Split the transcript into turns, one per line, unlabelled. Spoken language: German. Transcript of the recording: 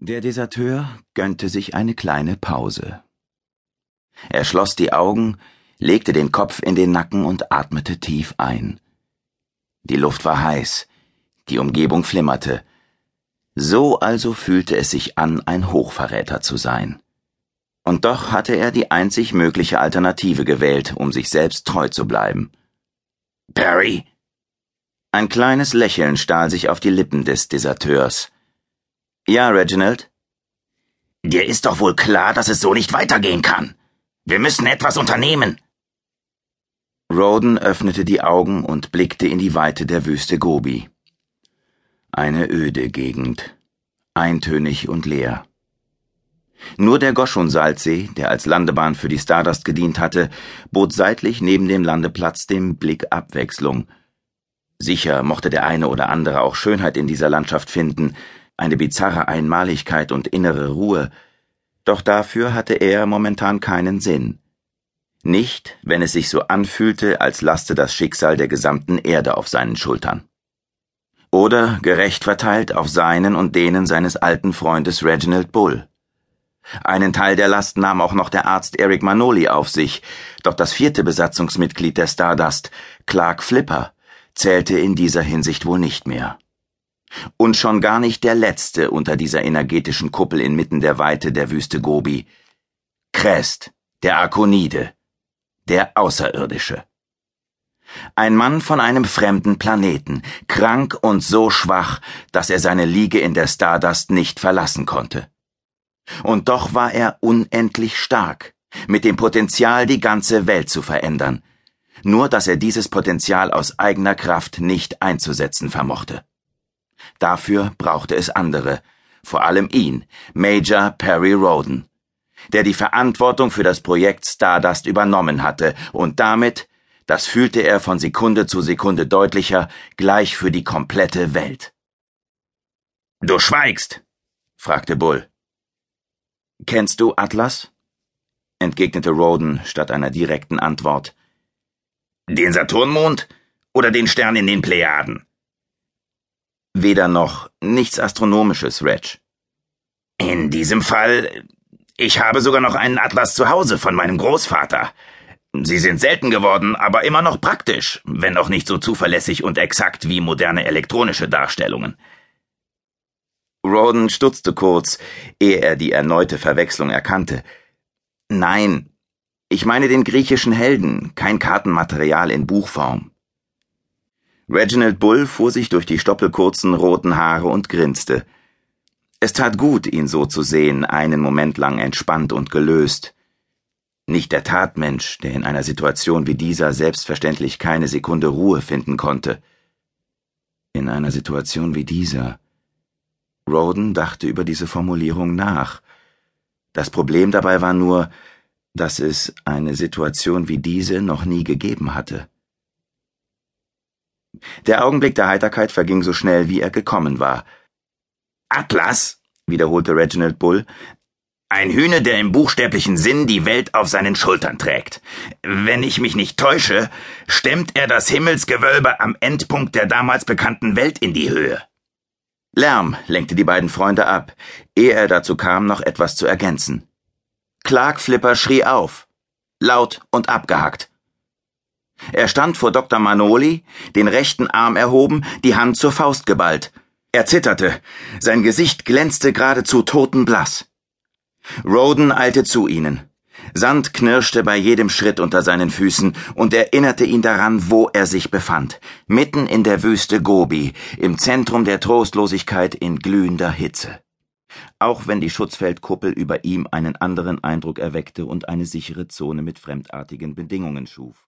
Der Deserteur gönnte sich eine kleine Pause. Er schloss die Augen, legte den Kopf in den Nacken und atmete tief ein. Die Luft war heiß, die Umgebung flimmerte. So also fühlte es sich an, ein Hochverräter zu sein. Und doch hatte er die einzig mögliche Alternative gewählt, um sich selbst treu zu bleiben. Barry! Ein kleines Lächeln stahl sich auf die Lippen des Deserteurs. Ja, Reginald?
Dir ist doch wohl klar, dass es so nicht weitergehen kann. Wir müssen etwas unternehmen.
Roden öffnete die Augen und blickte in die Weite der Wüste Gobi. Eine öde Gegend, eintönig und leer. Nur der Goschun-Salzsee, der als Landebahn für die Stardust gedient hatte, bot seitlich neben dem Landeplatz dem Blick Abwechslung. Sicher mochte der eine oder andere auch Schönheit in dieser Landschaft finden, eine bizarre Einmaligkeit und innere Ruhe, doch dafür hatte er momentan keinen Sinn. Nicht, wenn es sich so anfühlte, als laste das Schicksal der gesamten Erde auf seinen Schultern. Oder gerecht verteilt auf seinen und denen seines alten Freundes Reginald Bull. Einen Teil der Last nahm auch noch der Arzt Eric Manoli auf sich, doch das vierte Besatzungsmitglied der Stardust, Clark Flipper, zählte in dieser Hinsicht wohl nicht mehr. Und schon gar nicht der letzte unter dieser energetischen Kuppel inmitten der Weite der Wüste Gobi. Crest, der Arkonide, der Außerirdische. Ein Mann von einem fremden Planeten, krank und so schwach, dass er seine Liege in der Stardust nicht verlassen konnte. Und doch war er unendlich stark, mit dem Potenzial, die ganze Welt zu verändern, nur dass er dieses Potenzial aus eigener Kraft nicht einzusetzen vermochte. Dafür brauchte es andere, vor allem ihn, Major Perry Roden, der die Verantwortung für das Projekt Stardust übernommen hatte und damit, das fühlte er von Sekunde zu Sekunde deutlicher, gleich für die komplette Welt.
Du schweigst, fragte Bull.
Kennst du Atlas? entgegnete Roden statt einer direkten Antwort.
Den Saturnmond oder den Stern in den Plejaden?
Weder noch nichts Astronomisches, Reg.
In diesem Fall, ich habe sogar noch einen Atlas zu Hause von meinem Großvater. Sie sind selten geworden, aber immer noch praktisch, wenn auch nicht so zuverlässig und exakt wie moderne elektronische Darstellungen.
Roden stutzte kurz, ehe er die erneute Verwechslung erkannte. Nein, ich meine den griechischen Helden, kein Kartenmaterial in Buchform. Reginald Bull fuhr sich durch die stoppelkurzen roten Haare und grinste. Es tat gut, ihn so zu sehen, einen Moment lang entspannt und gelöst. Nicht der Tatmensch, der in einer Situation wie dieser selbstverständlich keine Sekunde Ruhe finden konnte. In einer Situation wie dieser. Roden dachte über diese Formulierung nach. Das Problem dabei war nur, dass es eine Situation wie diese noch nie gegeben hatte. Der Augenblick der Heiterkeit verging so schnell, wie er gekommen war.
Atlas, wiederholte Reginald Bull, ein Hühne, der im buchstäblichen Sinn die Welt auf seinen Schultern trägt. Wenn ich mich nicht täusche, stemmt er das Himmelsgewölbe am Endpunkt der damals bekannten Welt in die Höhe.
Lärm lenkte die beiden Freunde ab, ehe er dazu kam, noch etwas zu ergänzen. Clark Flipper schrie auf, laut und abgehackt. Er stand vor Dr. Manoli, den rechten Arm erhoben, die Hand zur Faust geballt. Er zitterte, sein Gesicht glänzte geradezu totenblass. Roden eilte zu ihnen. Sand knirschte bei jedem Schritt unter seinen Füßen und erinnerte ihn daran, wo er sich befand, mitten in der Wüste Gobi, im Zentrum der Trostlosigkeit in glühender Hitze. Auch wenn die Schutzfeldkuppel über ihm einen anderen Eindruck erweckte und eine sichere Zone mit fremdartigen Bedingungen schuf.